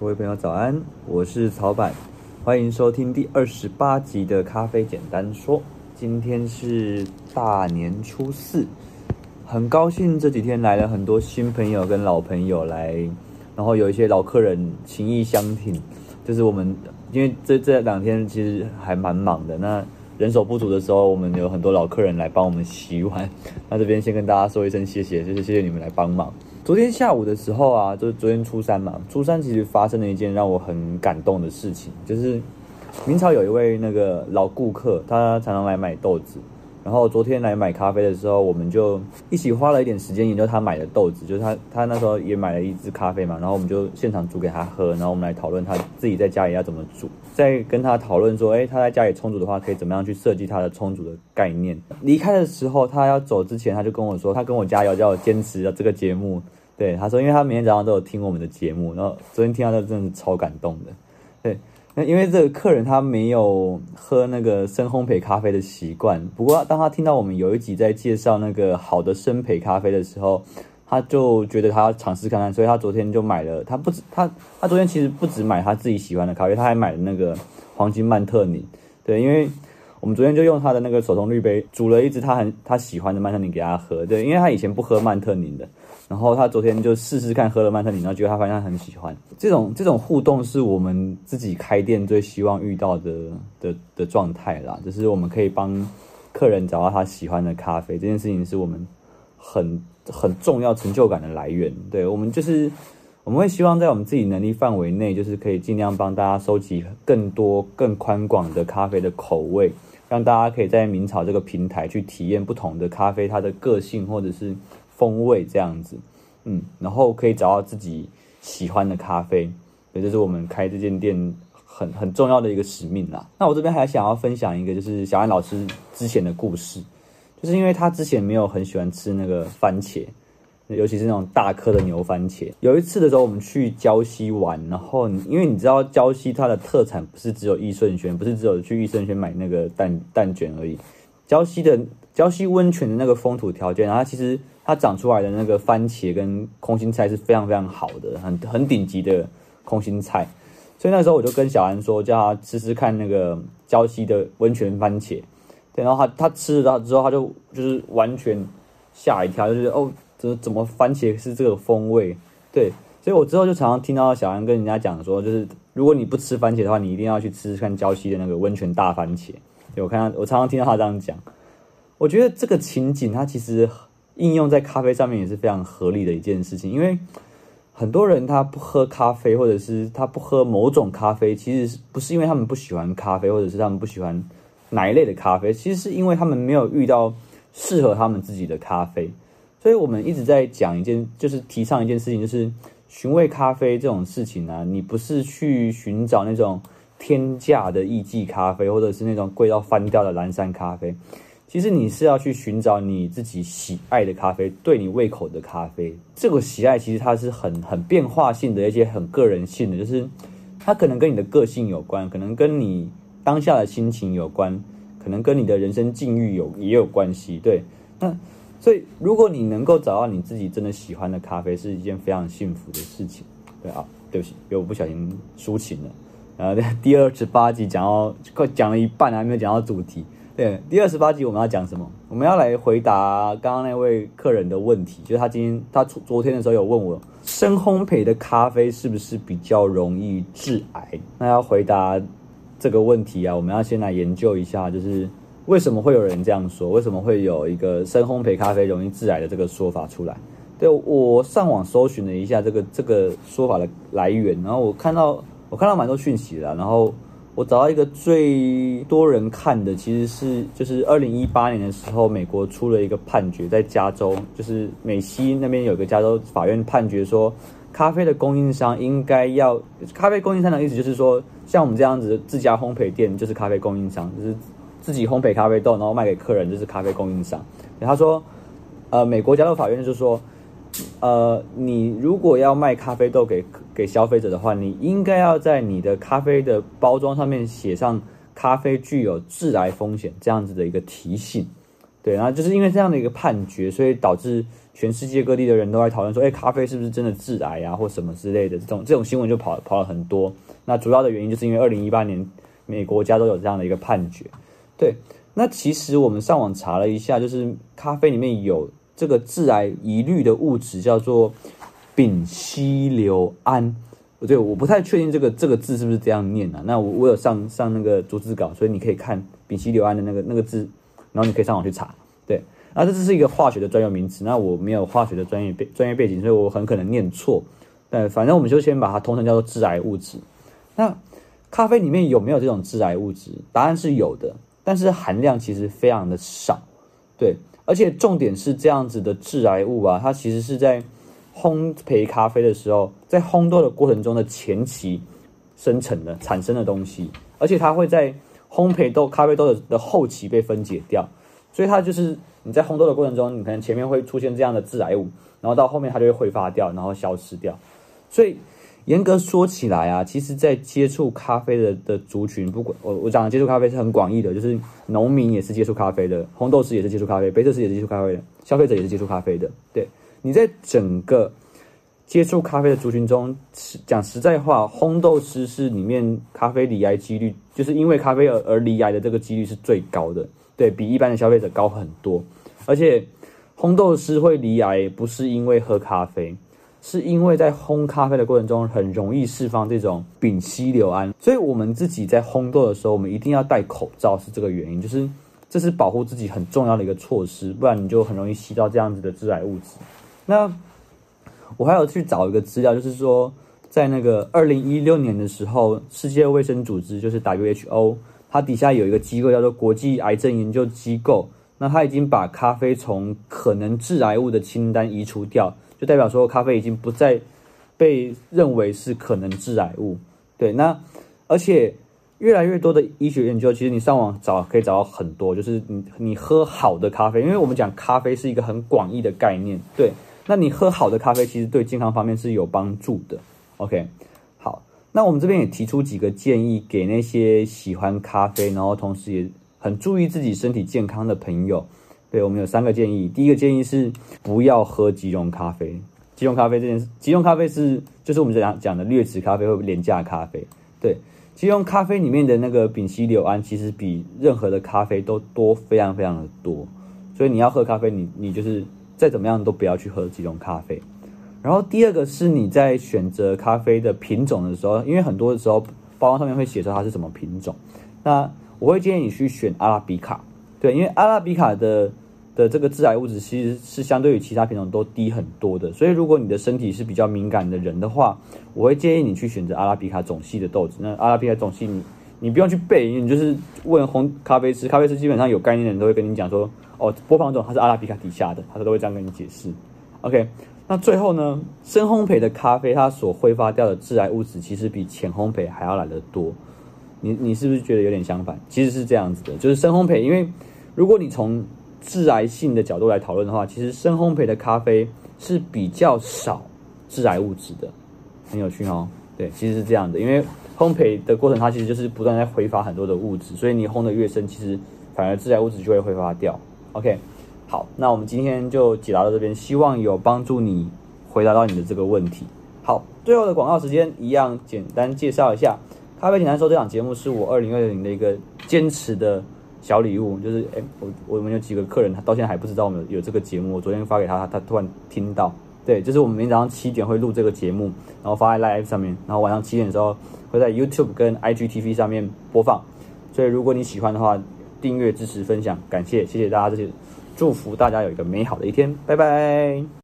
各位朋友早安，我是曹板，欢迎收听第二十八集的咖啡简单说。今天是大年初四，很高兴这几天来了很多新朋友跟老朋友来，然后有一些老客人情谊相挺，就是我们因为这这两天其实还蛮忙的，那人手不足的时候，我们有很多老客人来帮我们洗碗，那这边先跟大家说一声谢谢，就是谢谢你们来帮忙。昨天下午的时候啊，就是昨天初三嘛，初三其实发生了一件让我很感动的事情，就是明朝有一位那个老顾客，他常常来买豆子，然后昨天来买咖啡的时候，我们就一起花了一点时间研究他买的豆子，就是他他那时候也买了一支咖啡嘛，然后我们就现场煮给他喝，然后我们来讨论他自己在家里要怎么煮。在跟他讨论说，哎，他在家里冲煮的话，可以怎么样去设计他的冲煮的概念？离开的时候，他要走之前，他就跟我说，他跟我加油，叫我坚持这个节目。对，他说，因为他每天早上都有听我们的节目，然后昨天听到他真的是超感动的。对，那因为这个客人他没有喝那个深烘焙咖啡的习惯，不过当他听到我们有一集在介绍那个好的深焙咖啡的时候，他就觉得他要尝试看看，所以他昨天就买了。他不止他他昨天其实不止买他自己喜欢的咖啡，他还买了那个黄金曼特宁。对，因为我们昨天就用他的那个手冲滤杯煮了一支他很他喜欢的曼特宁给他喝。对，因为他以前不喝曼特宁的，然后他昨天就试试看喝了曼特宁，然后觉得他发现他很喜欢。这种这种互动是我们自己开店最希望遇到的的的状态啦，就是我们可以帮客人找到他喜欢的咖啡，这件事情是我们很。很重要成就感的来源，对，我们就是我们会希望在我们自己能力范围内，就是可以尽量帮大家收集更多、更宽广的咖啡的口味，让大家可以在明朝这个平台去体验不同的咖啡，它的个性或者是风味这样子，嗯，然后可以找到自己喜欢的咖啡，也就是我们开这间店很很重要的一个使命啦。那我这边还想要分享一个，就是小安老师之前的故事。就是因为他之前没有很喜欢吃那个番茄，尤其是那种大颗的牛番茄。有一次的时候，我们去礁溪玩，然后因为你知道礁溪它的特产不是只有益顺轩，不是只有去益顺轩买那个蛋蛋卷而已。礁溪的礁溪温泉的那个风土条件，然后它其实它长出来的那个番茄跟空心菜是非常非常好的，很很顶级的空心菜。所以那时候我就跟小安说，叫他吃吃看那个礁溪的温泉番茄。对，然后他他吃了之后，他就就是完全吓一跳，就是哦，怎怎么番茄是这个风味？对，所以我之后就常常听到小安跟人家讲说，就是如果你不吃番茄的话，你一定要去吃吃看礁溪的那个温泉大番茄。我看到我常常听到他这样讲，我觉得这个情景它其实应用在咖啡上面也是非常合理的一件事情，因为很多人他不喝咖啡，或者是他不喝某种咖啡，其实不是因为他们不喜欢咖啡，或者是他们不喜欢。哪一类的咖啡？其实是因为他们没有遇到适合他们自己的咖啡，所以我们一直在讲一件，就是提倡一件事情，就是寻味咖啡这种事情啊，你不是去寻找那种天价的艺妓咖啡，或者是那种贵到翻掉的蓝山咖啡，其实你是要去寻找你自己喜爱的咖啡，对你胃口的咖啡。这个喜爱其实它是很很变化性的，一些很个人性的，就是它可能跟你的个性有关，可能跟你。当下的心情有关，可能跟你的人生境遇有也有关系。对，那所以如果你能够找到你自己真的喜欢的咖啡，是一件非常幸福的事情。对啊，对不起，因为我不小心抒情了。然后第二十八集讲到快讲了一半还没有讲到主题。对，第二十八集我们要讲什么？我们要来回答刚刚那位客人的问题，就是他今天他昨天的时候有问我，深烘焙的咖啡是不是比较容易致癌？那要回答。这个问题啊，我们要先来研究一下，就是为什么会有人这样说？为什么会有一个深烘焙咖啡容易致癌的这个说法出来？对，我上网搜寻了一下这个这个说法的来源，然后我看到我看到蛮多讯息的，然后我找到一个最多人看的，其实是就是二零一八年的时候，美国出了一个判决，在加州，就是美西那边有个加州法院判决说。咖啡的供应商应该要，咖啡供应商的意思就是说，像我们这样子自家烘焙店就是咖啡供应商，就是自己烘焙咖啡豆，然后卖给客人就是咖啡供应商。他说，呃，美国加州法院就是说，呃，你如果要卖咖啡豆给给消费者的话，你应该要在你的咖啡的包装上面写上咖啡具有致癌风险这样子的一个提醒。对，然后就是因为这样的一个判决，所以导致全世界各地的人都在讨论说，哎，咖啡是不是真的致癌啊，或什么之类的这种这种新闻就跑跑了很多。那主要的原因就是因为二零一八年美国加州有这样的一个判决。对，那其实我们上网查了一下，就是咖啡里面有这个致癌疑虑的物质叫做丙烯硫胺。不对，我不太确定这个这个字是不是这样念啊？那我我有上上那个逐字稿，所以你可以看丙烯硫胺的那个那个字。然后你可以上网去查，对，那这是一个化学的专有名词，那我没有化学的专业背专业背景，所以我很可能念错，但反正我们就先把它通称叫做致癌物质。那咖啡里面有没有这种致癌物质？答案是有的，但是含量其实非常的少，对，而且重点是这样子的致癌物啊，它其实是在烘焙咖啡的时候，在烘豆的过程中的前期生成的产生的东西，而且它会在。烘焙豆咖啡豆的的后期被分解掉，所以它就是你在烘豆的过程中，你可能前面会出现这样的致癌物，然后到后面它就会挥发掉，然后消失掉。所以严格说起来啊，其实，在接触咖啡的的族群，不管我我讲的接触咖啡是很广义的，就是农民也是接触咖啡的，烘豆师也是接触咖啡，杯测师也是接触咖啡的，消费者也是接触咖啡的。对，你在整个。接触咖啡的族群中，讲实在话，烘豆师是里面咖啡罹癌几率，就是因为咖啡而而罹癌的这个几率是最高的，对，比一般的消费者高很多。而且，烘豆师会罹癌不是因为喝咖啡，是因为在烘咖啡的过程中很容易释放这种丙烯硫胺，所以我们自己在烘豆的时候，我们一定要戴口罩，是这个原因，就是这是保护自己很重要的一个措施，不然你就很容易吸到这样子的致癌物质。那。我还有去找一个资料，就是说，在那个二零一六年的时候，世界卫生组织就是 WHO，它底下有一个机构叫做国际癌症研究机构，那它已经把咖啡从可能致癌物的清单移除掉，就代表说咖啡已经不再被认为是可能致癌物。对，那而且越来越多的医学研究，其实你上网找可以找到很多，就是你你喝好的咖啡，因为我们讲咖啡是一个很广义的概念，对。那你喝好的咖啡，其实对健康方面是有帮助的。OK，好，那我们这边也提出几个建议给那些喜欢咖啡，然后同时也很注意自己身体健康的朋友。对，我们有三个建议。第一个建议是不要喝即溶咖啡。即溶咖啡这件事，即溶咖啡是就是我们讲讲的劣质咖啡或廉价咖啡。对，即溶咖啡里面的那个丙烯硫胺其实比任何的咖啡都多，非常非常的多。所以你要喝咖啡，你你就是。再怎么样都不要去喝即溶咖啡。然后第二个是你在选择咖啡的品种的时候，因为很多的时候包装上面会写说它是什么品种，那我会建议你去选阿拉比卡。对，因为阿拉比卡的的这个致癌物质其实是相对于其他品种都低很多的，所以如果你的身体是比较敏感的人的话，我会建议你去选择阿拉比卡种系的豆子。那阿拉比卡种系你你不用去背，你就是问烘咖啡师，咖啡师基本上有概念的人都会跟你讲说。哦，波旁种它是阿拉比卡底下的，他都会这样跟你解释。OK，那最后呢，深烘焙的咖啡它所挥发掉的致癌物质，其实比浅烘焙还要来得多。你你是不是觉得有点相反？其实是这样子的，就是深烘焙，因为如果你从致癌性的角度来讨论的话，其实深烘焙的咖啡是比较少致癌物质的，很有趣哦。对，其实是这样的，因为烘焙的过程它其实就是不断在挥发很多的物质，所以你烘得越深，其实反而致癌物质就会挥发掉。OK，好，那我们今天就解答到这边，希望有帮助你回答到你的这个问题。好，最后的广告时间一样，简单介绍一下《咖啡简单说》这档节目是我二零二零的一个坚持的小礼物，就是哎，我我们有几个客人，他到现在还不知道我们有这个节目，我昨天发给他，他突然听到，对，就是我们明天早上七点会录这个节目，然后发在 Live 上面，然后晚上七点的时候会在 YouTube 跟 IGTV 上面播放，所以如果你喜欢的话。订阅、支持、分享，感谢，谢谢大家这些祝福，大家有一个美好的一天，拜拜。